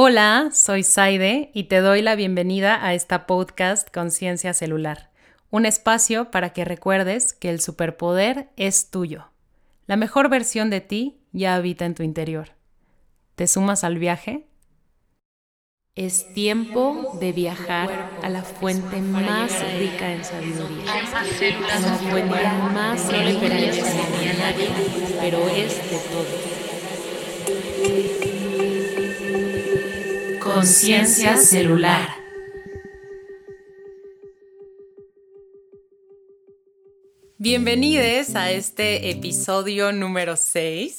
Hola, soy Saide y te doy la bienvenida a esta podcast Conciencia Celular, un espacio para que recuerdes que el superpoder es tuyo. La mejor versión de ti ya habita en tu interior. ¿Te sumas al viaje? Es tiempo de viajar a la fuente más rica en sabiduría, a la fuente más rica en sabiduría, pero es de todo. Conciencia celular. Bienvenidos a este episodio número 6.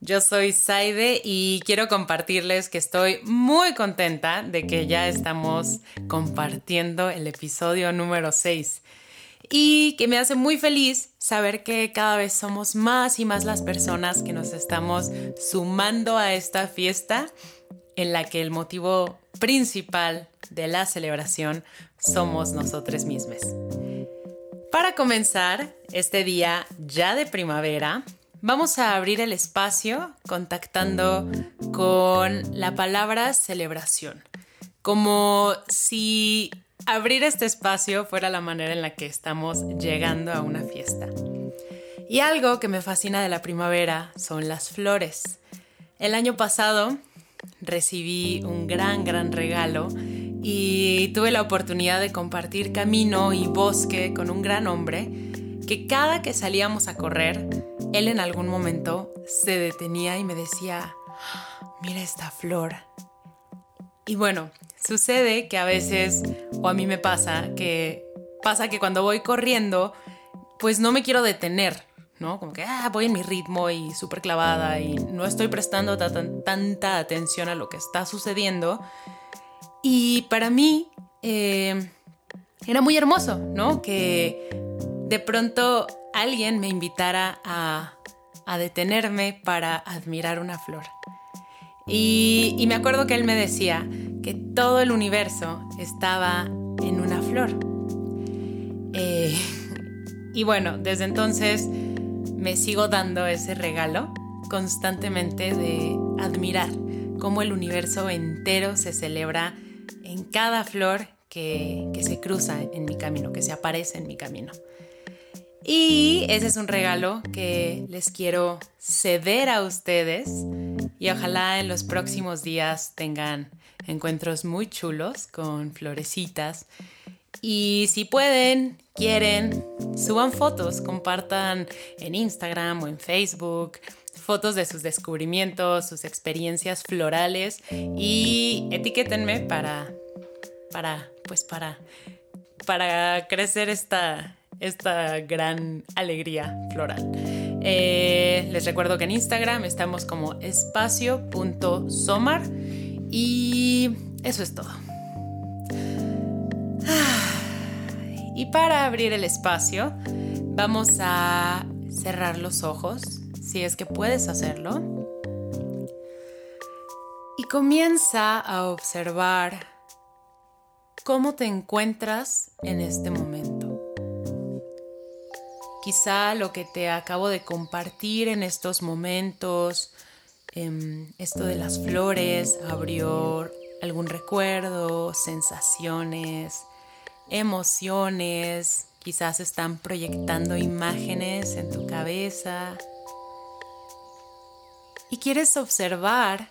Yo soy Saide y quiero compartirles que estoy muy contenta de que ya estamos compartiendo el episodio número 6 y que me hace muy feliz saber que cada vez somos más y más las personas que nos estamos sumando a esta fiesta en la que el motivo principal de la celebración somos nosotros mismos. Para comenzar este día ya de primavera, vamos a abrir el espacio contactando con la palabra celebración, como si abrir este espacio fuera la manera en la que estamos llegando a una fiesta. Y algo que me fascina de la primavera son las flores. El año pasado recibí un gran, gran regalo y tuve la oportunidad de compartir camino y bosque con un gran hombre que cada que salíamos a correr, él en algún momento se detenía y me decía, mira esta flor. Y bueno, sucede que a veces, o a mí me pasa, que pasa que cuando voy corriendo, pues no me quiero detener, ¿no? Como que ah, voy en mi ritmo y súper clavada y no estoy prestando tanta atención a lo que está sucediendo. Y para mí eh, era muy hermoso, ¿no? Que de pronto alguien me invitara a, detenerme para admirar una flor. Y, me acuerdo que él me decía que todo el universo estaba en una flor. Eh, y bueno, desde entonces me sigo dando ese regalo constantemente de admirar cómo el universo entero se celebra en cada flor que, se cruza en mi camino, que se aparece en mi camino. Y ese es un regalo que les quiero ceder a ustedes y ojalá en los próximos días tengan encuentros muy chulos con florecitas y si pueden, quieren, suban fotos, compartan en Instagram o en Facebook fotos de sus descubrimientos, sus experiencias florales y etiquétenme para, para, pues para, para crecer esta, esta gran alegría floral. Eh, les recuerdo que en Instagram estamos como espacio.somar y eso es todo. Y para abrir el espacio, vamos a cerrar los ojos, si es que puedes hacerlo. Y comienza a observar cómo te encuentras en este momento. Quizá lo que te acabo de compartir en estos momentos, em, esto de las flores, abrió algún recuerdo, sensaciones, emociones, quizás están proyectando imágenes en tu cabeza. Y quieres observar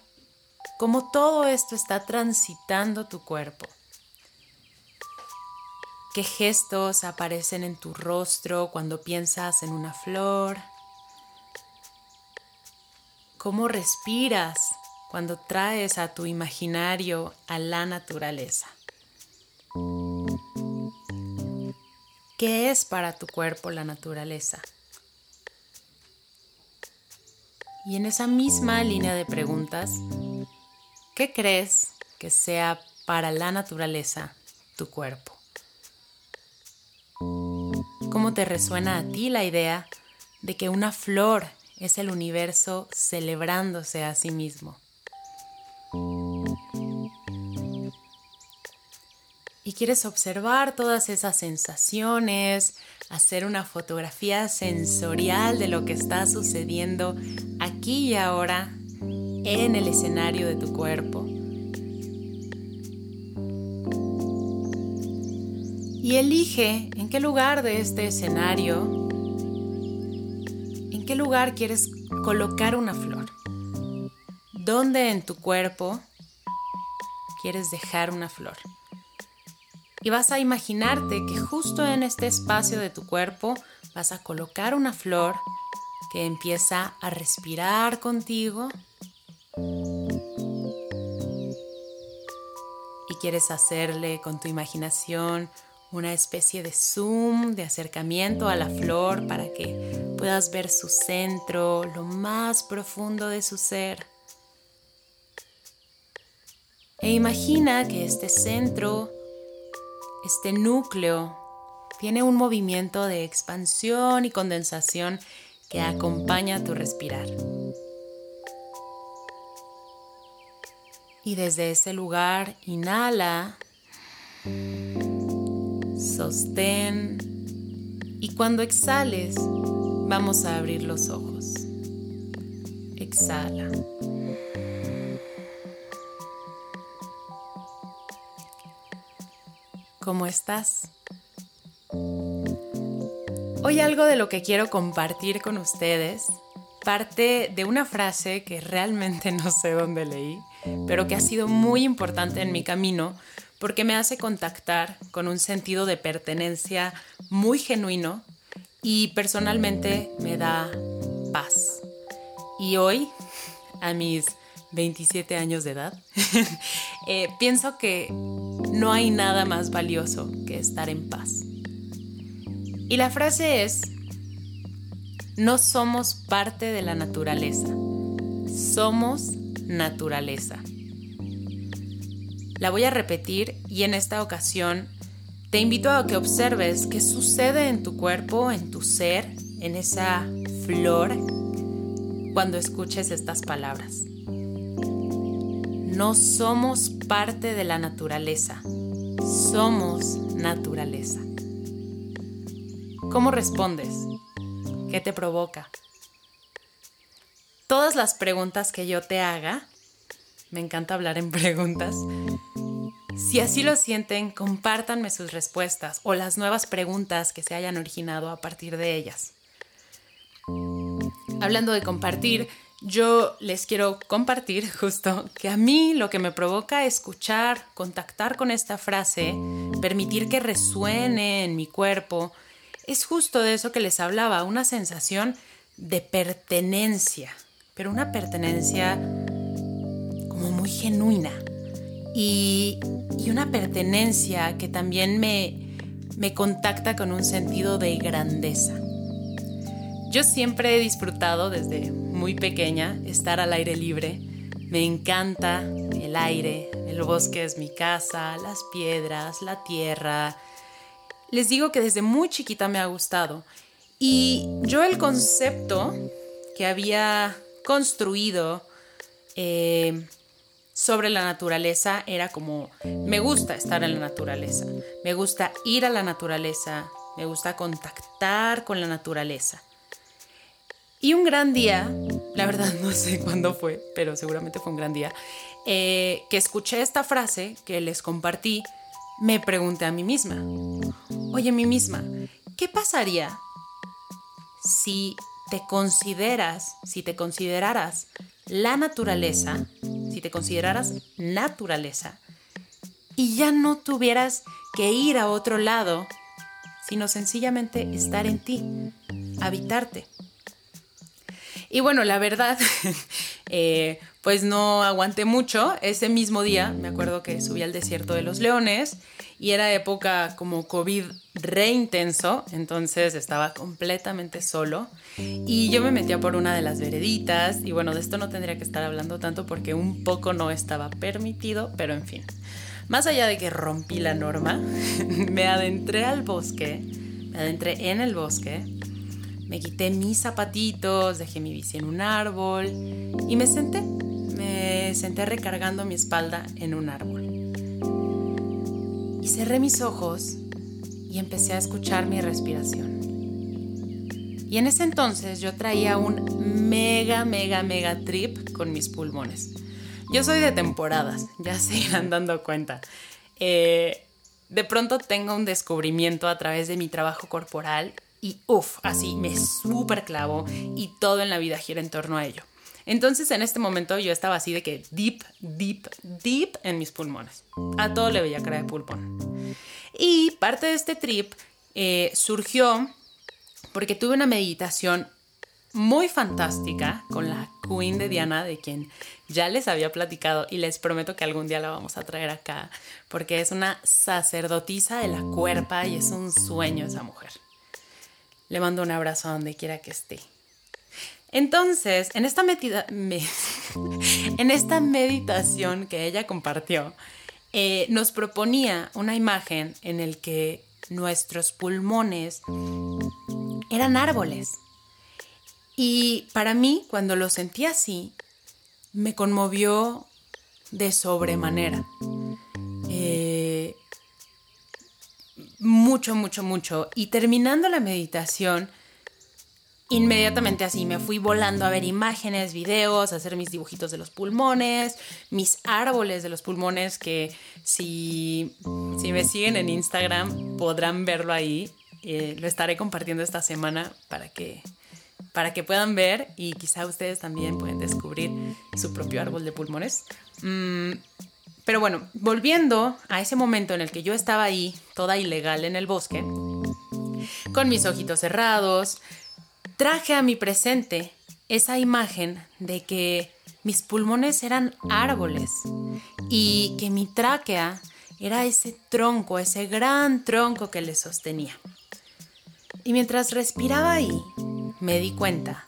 cómo todo esto está transitando tu cuerpo. ¿Qué gestos aparecen en tu rostro cuando piensas en una flor? ¿Cómo respiras cuando traes a tu imaginario a la naturaleza? ¿Qué es para tu cuerpo la naturaleza? Y en esa misma línea de preguntas, ¿qué crees que sea para la naturaleza tu cuerpo? ¿Cómo te resuena a ti la idea de que una flor es el universo celebrándose a sí mismo? y quieres observar todas esas sensaciones, hacer una fotografía sensorial de lo que está sucediendo aquí y ahora en el escenario de tu cuerpo. Y elige en qué lugar de este escenario, en qué lugar quieres colocar una flor. ¿Dónde en tu cuerpo quieres dejar una flor? Y vas a imaginarte que justo en este espacio de tu cuerpo vas a colocar una flor que empieza a respirar contigo y quieres hacerle con tu imaginación una especie de zoom, de acercamiento a la flor para que puedas ver su centro, lo más profundo de su ser. E imagina que este centro, este núcleo, tiene un movimiento de expansión y condensación que acompaña tu respirar. Y desde ese lugar inhala, sostén y cuando exhales vamos a abrir los ojos. Exhala. ¿Cómo estás? Hoy algo de lo que quiero compartir con ustedes parte de una frase que realmente no sé dónde leí, pero que ha sido muy importante en mi camino porque me hace contactar con un sentido de pertenencia muy genuino y personalmente me da paz. Y hoy, a mis 27 años de edad, eh, pienso que no hay nada más valioso que estar en paz. Y la frase es, no somos parte de la naturaleza, somos naturaleza. La voy a repetir y en esta ocasión te invito a que observes qué sucede en tu cuerpo, en tu ser, en esa flor, cuando escuches estas palabras. No somos parte de la naturaleza, somos naturaleza. ¿Cómo respondes? ¿Qué te provoca? Todas las preguntas que yo te haga, me encanta hablar en preguntas, si así lo sienten, compártanme sus respuestas o las nuevas preguntas que se hayan originado a partir de ellas. Hablando de compartir, yo les quiero compartir justo que a mí lo que me provoca escuchar, contactar con esta frase, permitir que resuene en mi cuerpo, es justo de eso que les hablaba, una sensación de pertenencia, pero una pertenencia como muy genuina y, una pertenencia que también me, me contacta con un sentido de grandeza. Yo siempre he disfrutado desde muy pequeña estar al aire libre. Me encanta el aire, el bosque es mi casa, las piedras, la tierra, les digo que desde muy chiquita me ha gustado. Y yo el concepto que había construido eh, sobre la naturaleza era como, me gusta estar en la naturaleza, me gusta ir a la naturaleza, me gusta contactar con la naturaleza. Y un gran día, la verdad no sé cuándo fue, pero seguramente fue un gran día, eh, que escuché esta frase que les compartí me pregunté a mí misma, oye, mí misma, ¿qué pasaría si te consideras, si te consideraras la naturaleza, si te consideraras naturaleza y ya no tuvieras que ir a otro lado, sino sencillamente estar en ti, habitarte? Y bueno, la verdad, eh, pues no aguanté mucho. Ese mismo día, me acuerdo que subí al desierto de los leones y era época como COVID re intenso, entonces estaba completamente solo y yo me metía por una de las vereditas y bueno, de esto no tendría que estar hablando tanto porque un poco no estaba permitido, pero en fin. Más allá de que rompí la norma, me adentré al bosque, me adentré en el bosque me quité mis zapatitos, dejé mi bici en un árbol y me senté. Me senté recargando mi espalda en un árbol. Y cerré mis ojos y empecé a escuchar mi respiración. Y en ese entonces yo traía un mega, mega, mega trip con mis pulmones. Yo soy de temporadas, ya se irán dando cuenta. Eh, de pronto tengo un descubrimiento a través de mi trabajo corporal y uff, así me súper clavo y todo en la vida gira en torno a ello. Entonces en este momento yo estaba así de que deep, deep, deep en mis pulmones. A todo le veía cara de pulmón. Y parte de este trip eh, surgió porque tuve una meditación muy fantástica con la Queen de Diana, de quien ya les había platicado y les prometo que algún día la vamos a traer acá, porque es una sacerdotisa de la cuerpa y es un sueño esa mujer. Le mando un abrazo a donde quiera que esté. Entonces, en esta, en esta meditación que ella compartió, eh, nos proponía una imagen en el que nuestros pulmones eran árboles. Y para mí, cuando lo sentí así, me conmovió de sobremanera. Eh, mucho, mucho, mucho. Y terminando la meditación, inmediatamente así me fui volando a ver imágenes, videos, a hacer mis dibujitos de los pulmones, mis árboles de los pulmones que si, si me siguen en Instagram podrán verlo ahí. Eh, lo estaré compartiendo esta semana para que, para que puedan ver y quizá ustedes también pueden descubrir su propio árbol de pulmones. Mm, pero bueno, volviendo a ese momento en el que yo estaba ahí, toda ilegal en el bosque, con mis ojitos cerrados, traje a mi presente esa imagen de que mis pulmones eran árboles y que mi tráquea era ese tronco, ese gran tronco que le sostenía. Y mientras respiraba ahí, me di cuenta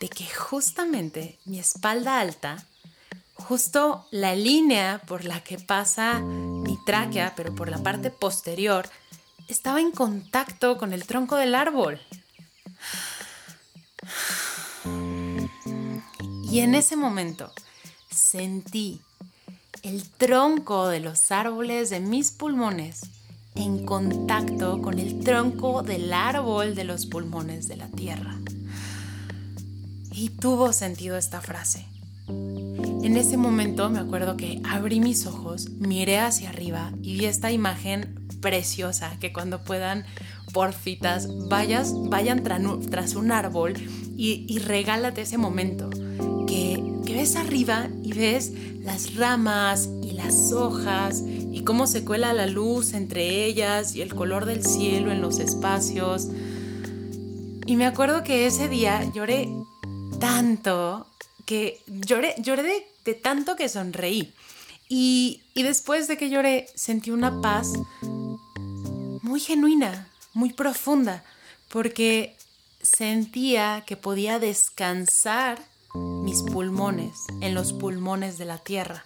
de que justamente mi espalda alta, justo la línea por la que pasa mi tráquea, pero por la parte posterior, estaba en contacto con el tronco del árbol. Y en ese momento sentí el tronco de los árboles de mis pulmones en contacto con el tronco del árbol de los pulmones de la tierra. Y tuvo sentido esta frase. En ese momento me acuerdo que abrí mis ojos, miré hacia arriba y vi esta imagen preciosa que cuando puedan, porfitas, vayas, vayan tras un árbol y, y regálate ese momento que, ves arriba y ves las ramas y las hojas y cómo se cuela la luz entre ellas y el color del cielo en los espacios. Y me acuerdo que ese día lloré tanto que lloré, lloré de, tanto que sonreí. Y, y, después de que lloré sentí una paz muy genuina, muy profunda, porque sentía que podía descansar mis pulmones en los pulmones de la tierra.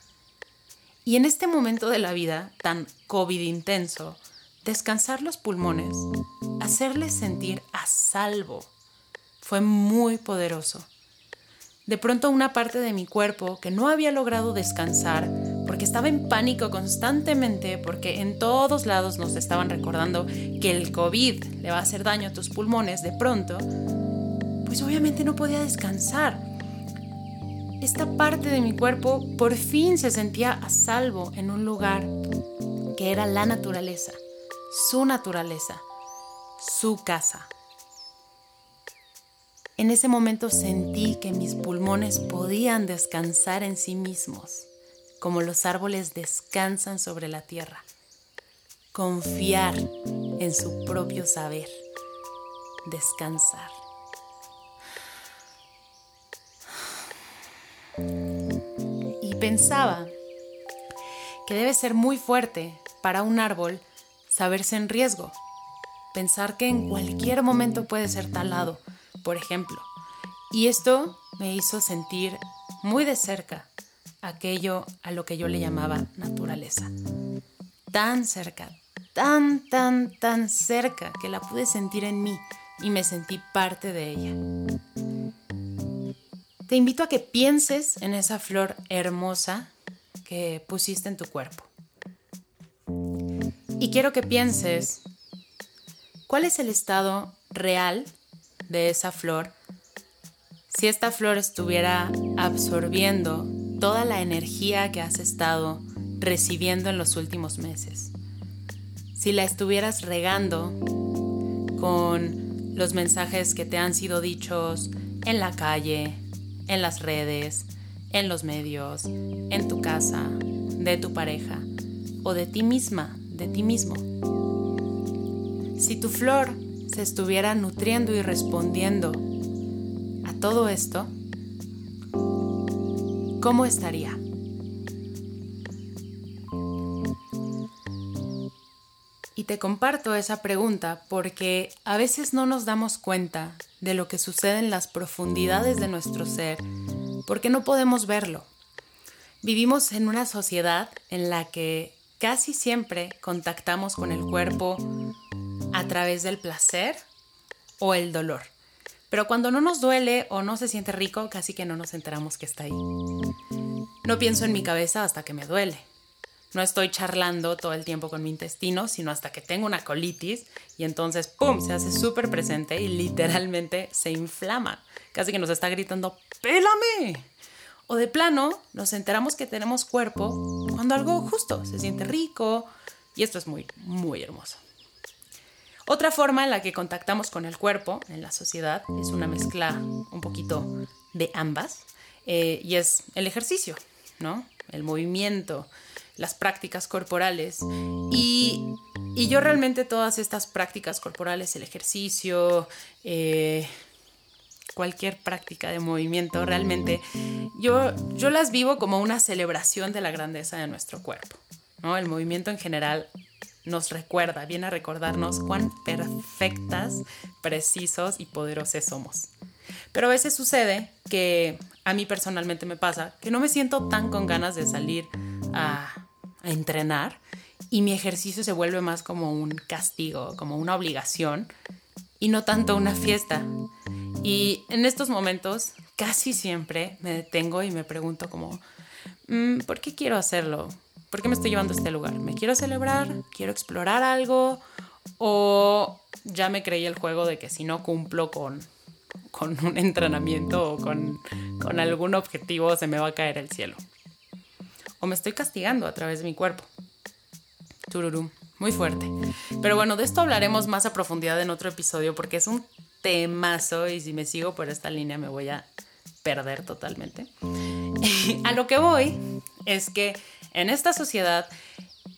Y en este momento de la vida tan COVID intenso, descansar los pulmones, hacerles sentir a salvo, fue muy poderoso. De pronto una parte de mi cuerpo que no había logrado descansar porque estaba en pánico constantemente porque en todos lados nos estaban recordando que el COVID le va a hacer daño a tus pulmones de pronto, pues obviamente no podía descansar esta parte de mi cuerpo por fin se sentía a salvo en un lugar que era la naturaleza, su naturaleza, su casa. En ese momento sentí que mis pulmones podían descansar en sí mismos, como los árboles descansan sobre la tierra. Confiar en su propio saber. Descansar. pensaba que debe ser muy fuerte para un árbol saberse en riesgo, pensar que en cualquier momento puede ser talado, por ejemplo. Y esto me hizo sentir muy de cerca aquello a lo que yo le llamaba naturaleza. Tan cerca, tan, tan, tan cerca que la pude sentir en mí y me sentí parte de ella te invito a que pienses en esa flor hermosa que pusiste en tu cuerpo. Y quiero que pienses cuál es el estado real de esa flor si esta flor estuviera absorbiendo toda la energía que has estado recibiendo en los últimos meses. si la estuvieras regando con los mensajes que te han sido dichos en la calle, en las redes, en los medios, en tu casa, de tu pareja o de ti misma, de ti mismo. Si tu flor estuviera nutriendo y respondiendo a todo esto, ¿cómo estaría? Y te comparto esa pregunta porque a veces no nos damos cuenta de lo que sucede en las profundidades de nuestro ser, porque no podemos verlo. Vivimos en una sociedad en la que casi siempre contactamos con el cuerpo a través del placer o el dolor. Pero cuando no nos duele o no se siente rico, casi que no nos enteramos que está ahí. No pienso en mi cabeza hasta que me duele. No estoy charlando todo el tiempo con mi intestino, sino hasta que tengo una colitis y entonces, ¡pum!, se hace súper presente y literalmente se inflama. Casi que nos está gritando, ¡pélame! O de plano, nos enteramos que tenemos cuerpo cuando algo justo se siente rico y esto es muy, muy hermoso. Otra forma en la que contactamos con el cuerpo en la sociedad es una mezcla un poquito de ambas eh, y es el ejercicio, ¿no? El movimiento, las prácticas corporales. Y, yo realmente todas estas prácticas corporales, el ejercicio, eh, cualquier práctica de movimiento, realmente yo, yo las vivo como una celebración de la grandeza de nuestro cuerpo. ¿no? El movimiento en general nos recuerda, viene a recordarnos cuán perfectas, precisos y poderosos somos. Pero a veces sucede que a mí personalmente me pasa que no me siento tan con ganas de salir a entrenar y mi ejercicio se vuelve más como un castigo, como una obligación y no tanto una fiesta. Y en estos momentos casi siempre me detengo y me pregunto como, mm, ¿por qué quiero hacerlo? ¿Por qué me estoy llevando a este lugar? ¿Me quiero celebrar? ¿Quiero explorar algo? ¿O ya me creí el juego de que si no cumplo con, con un entrenamiento o con, con algún objetivo se me va a caer el cielo? o me estoy castigando a través de mi cuerpo. Tururum, muy fuerte. Pero bueno, de esto hablaremos más a profundidad en otro episodio porque es un temazo y si me sigo por esta línea me voy a perder totalmente. a lo que voy es que en esta sociedad,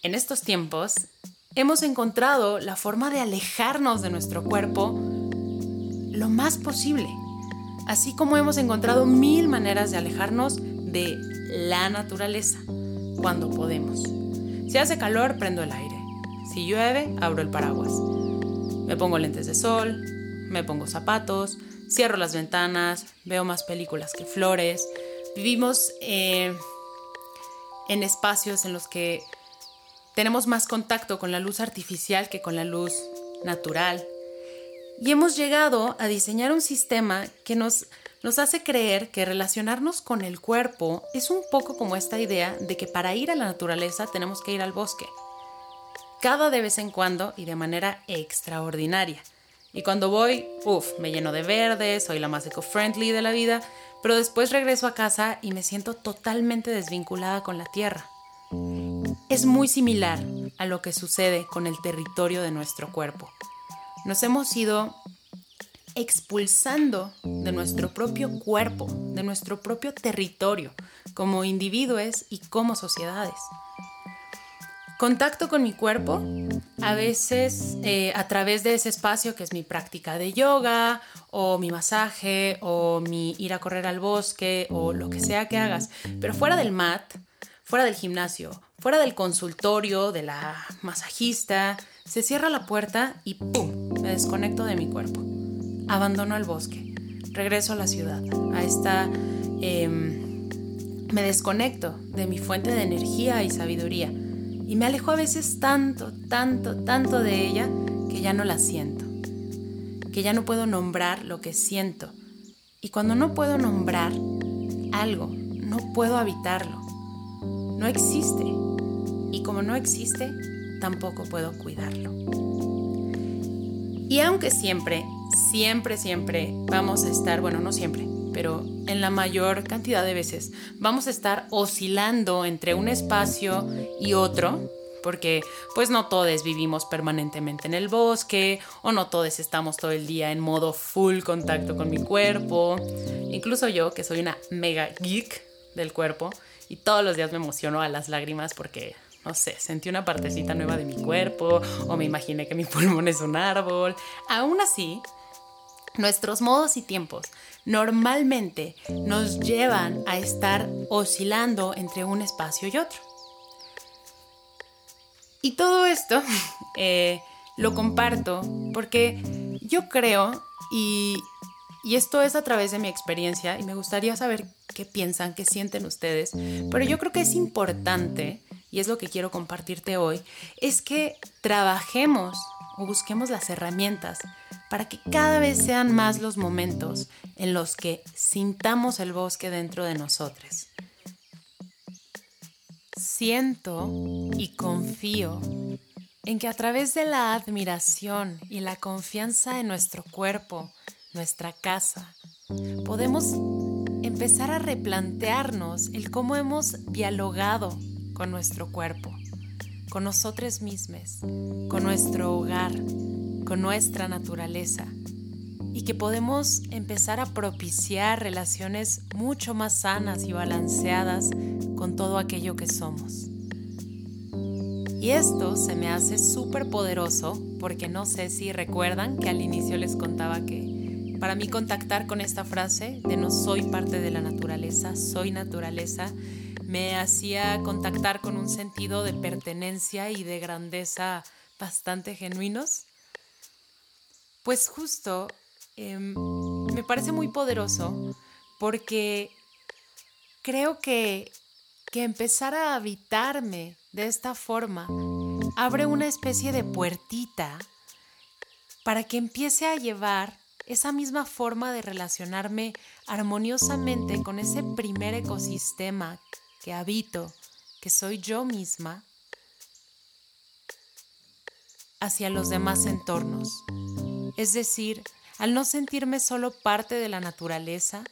en estos tiempos, hemos encontrado la forma de alejarnos de nuestro cuerpo lo más posible. Así como hemos encontrado mil maneras de alejarnos de la naturaleza cuando podemos. Si hace calor, prendo el aire. Si llueve, abro el paraguas. Me pongo lentes de sol, me pongo zapatos, cierro las ventanas, veo más películas que flores. Vivimos eh, en espacios en los que tenemos más contacto con la luz artificial que con la luz natural. Y hemos llegado a diseñar un sistema que nos hace creer que relacionarnos con el cuerpo es un poco como esta idea de que para ir a la naturaleza tenemos que ir al bosque. Cada de vez en cuando y de manera extraordinaria. Y cuando voy, uff, me lleno de verde, soy la más eco-friendly de la vida, pero después regreso a casa y me siento totalmente desvinculada con la tierra. Es muy similar a lo que sucede con el territorio de nuestro cuerpo. Nos hemos ido expulsando de nuestro propio cuerpo, de nuestro propio territorio, como individuos y como sociedades. Contacto con mi cuerpo, a veces eh, a través de ese espacio que es mi práctica de yoga o mi masaje o mi ir a correr al bosque o lo que sea que hagas, pero fuera del mat, fuera del gimnasio, fuera del consultorio, de la masajista, se cierra la puerta y ¡pum! me desconecto de mi cuerpo. Abandono el bosque, regreso a la ciudad, a esta... Em, me desconecto de mi fuente de energía y sabiduría y me alejo a veces tanto, tanto, tanto de ella que ya no la siento, que ya no puedo nombrar lo que siento. Y cuando no puedo nombrar algo, no puedo habitarlo. No existe. Y como no existe, tampoco puedo cuidarlo. Y aunque siempre siempre, siempre vamos a estar, bueno, no siempre, pero en la mayor cantidad de veces vamos a estar oscilando entre un espacio y otro, porque pues no todos vivimos permanentemente en el bosque o no todos estamos todo el día en modo full contacto con mi cuerpo. Incluso yo, que soy una mega geek del cuerpo y todos los días me emociono a las lágrimas porque, no sé, sentí una partecita nueva de mi cuerpo o me imaginé que mi pulmón es un árbol. Aún así, nuestros modos y tiempos normalmente nos llevan a estar oscilando entre un espacio y otro. Y todo esto eh, lo comparto porque yo creo, y, y esto es a través de mi experiencia, y me gustaría saber qué piensan, qué sienten ustedes, pero yo creo que es importante, y es lo que quiero compartirte hoy, es que trabajemos o busquemos las herramientas para que cada vez sean más los momentos en los que sintamos el bosque dentro de nosotros. Siento y confío en que a través de la admiración y la confianza en nuestro cuerpo, nuestra casa, podemos empezar a replantearnos el cómo hemos dialogado con nuestro cuerpo, con nosotros mismos, con nuestro hogar, con nuestra naturaleza y que podemos empezar a propiciar relaciones mucho más sanas y balanceadas con todo aquello que somos. Y esto se me hace súper poderoso porque no sé si recuerdan que al inicio les contaba que para mí contactar con esta frase de no soy parte de la naturaleza, soy naturaleza, me hacía contactar con un sentido de pertenencia y de grandeza bastante genuinos. Pues justo Em, me parece muy poderoso porque creo que, que empezar a habitarme de esta forma abre una especie de puertita para que empiece a llevar esa misma forma de relacionarme armoniosamente con ese primer ecosistema que habito, que soy yo misma, hacia los demás entornos. Es decir, al no sentirme solo parte de la naturaleza,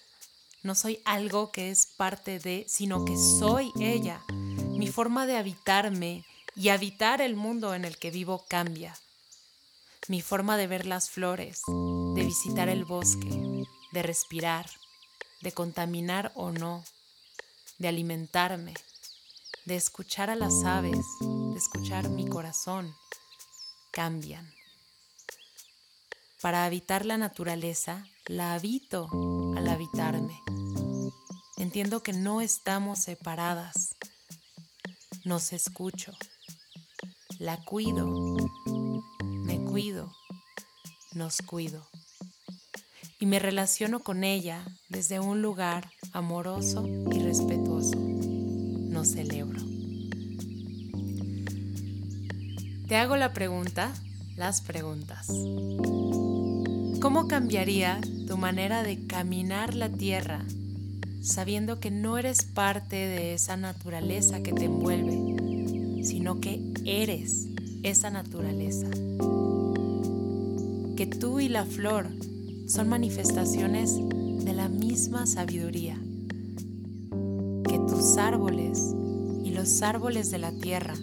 no soy algo que es parte de, sino que soy ella. Mi forma de habitarme y habitar el mundo en el que vivo cambia. Mi forma de ver las flores, de visitar el bosque, de respirar, de contaminar o no, de alimentarme, de escuchar a las aves, de escuchar mi corazón, cambian. Para habitar la naturaleza, la habito al habitarme. Entiendo que no estamos separadas. Nos escucho. La cuido. Me cuido. Nos cuido. Y me relaciono con ella desde un lugar amoroso y respetuoso. Nos celebro. Te hago la pregunta, las preguntas. ¿Cómo cambiaría tu manera de caminar la tierra sabiendo que no eres parte de esa naturaleza que te envuelve, sino que eres esa naturaleza? Que tú y la flor son manifestaciones de la misma sabiduría. Que tus árboles y los árboles de la tierra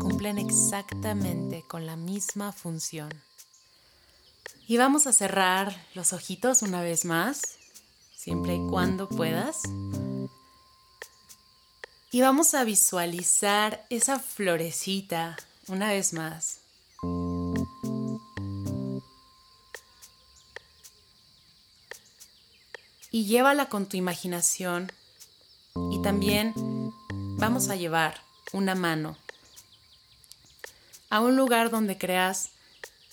cumplen exactamente con la misma función. Y vamos a cerrar los ojitos una vez más, siempre y cuando puedas. Y vamos a visualizar esa florecita una vez más. Y llévala con tu imaginación. Y también vamos a llevar una mano a un lugar donde creas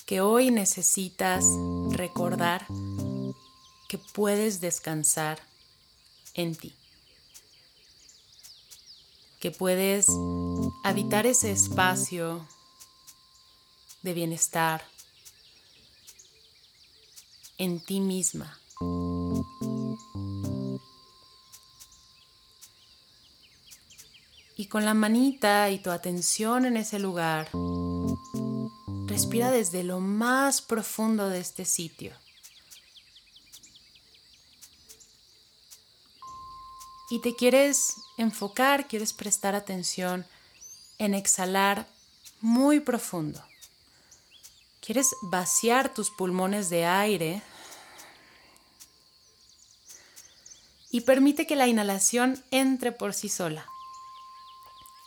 que hoy necesitas recordar que puedes descansar en ti, que puedes habitar ese espacio de bienestar en ti misma. Y con la manita y tu atención en ese lugar, Respira desde lo más profundo de este sitio. Y te quieres enfocar, quieres prestar atención en exhalar muy profundo. Quieres vaciar tus pulmones de aire y permite que la inhalación entre por sí sola.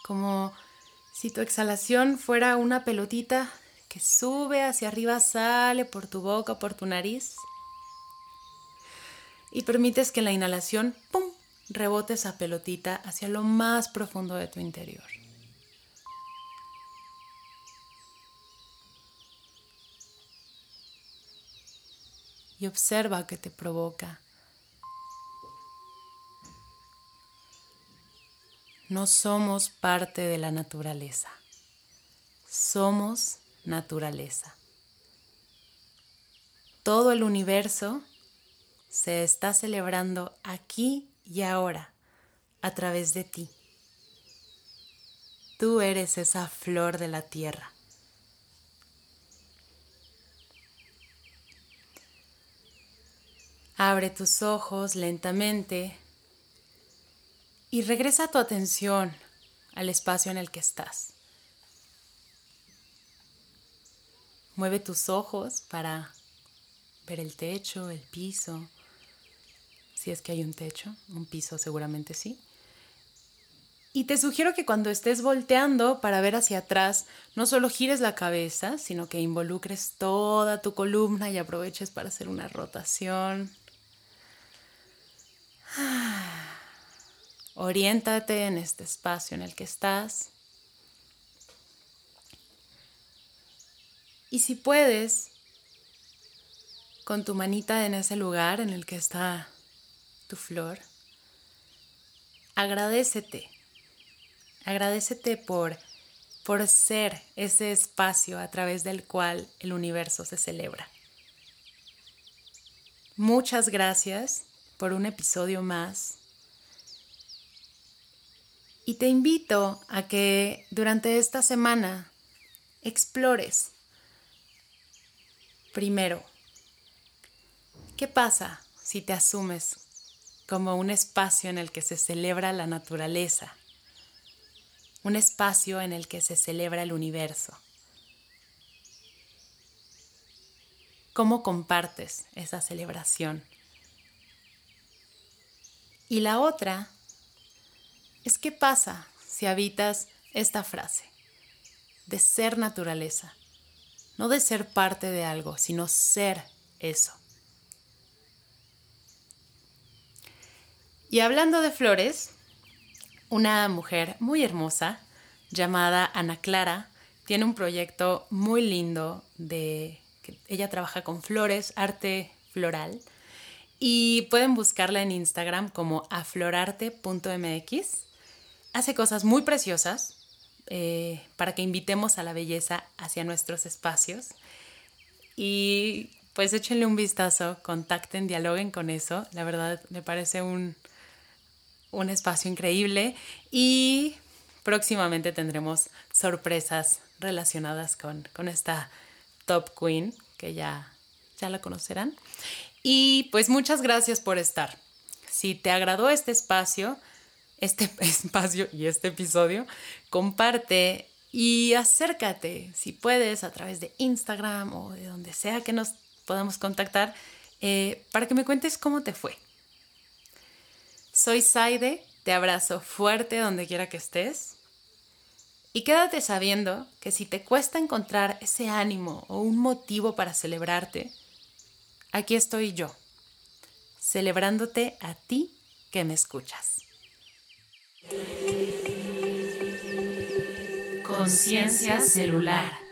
Como si tu exhalación fuera una pelotita que sube hacia arriba, sale por tu boca, por tu nariz. Y permites que la inhalación, ¡pum!, rebote esa pelotita hacia lo más profundo de tu interior. Y observa qué te provoca. No somos parte de la naturaleza. Somos naturaleza. Todo el universo se está celebrando aquí y ahora a través de ti. Tú eres esa flor de la tierra. Abre tus ojos lentamente y regresa tu atención al espacio en el que estás. Mueve tus ojos para ver el techo, el piso, si es que hay un techo, un piso seguramente sí. Y te sugiero que cuando estés volteando para ver hacia atrás, no solo gires la cabeza, sino que involucres toda tu columna y aproveches para hacer una rotación. Oriéntate en este espacio en el que estás. Y si puedes, con tu manita en ese lugar en el que está tu flor, agradecete. Agradecete por, por ser ese espacio a través del cual el universo se celebra. Muchas gracias por un episodio más. Y te invito a que durante esta semana explores Primero, ¿qué pasa si te asumes como un espacio en el que se celebra la naturaleza? Un espacio en el que se celebra el universo. ¿Cómo compartes esa celebración? Y la otra es qué pasa si habitas esta frase de ser naturaleza no de ser parte de algo, sino ser eso. Y hablando de flores, una mujer muy hermosa llamada Ana Clara tiene un proyecto muy lindo de que ella trabaja con flores, arte floral y pueden buscarla en Instagram como aflorarte.mx. Hace cosas muy preciosas, eh, para que invitemos a la belleza hacia nuestros espacios. Y pues échenle un vistazo, contacten, dialoguen con eso. La verdad me parece un, un espacio increíble y próximamente tendremos sorpresas relacionadas con, con esta Top Queen, que ya, ya la conocerán. Y pues muchas gracias por estar. Si te agradó este espacio, este espacio y este episodio, comparte y acércate, si puedes, a través de Instagram o de donde sea que nos podamos contactar, eh, para que me cuentes cómo te fue. Soy Saide, te abrazo fuerte donde quiera que estés. Y quédate sabiendo que si te cuesta encontrar ese ánimo o un motivo para celebrarte, aquí estoy yo, celebrándote a ti que me escuchas. Conciencia celular.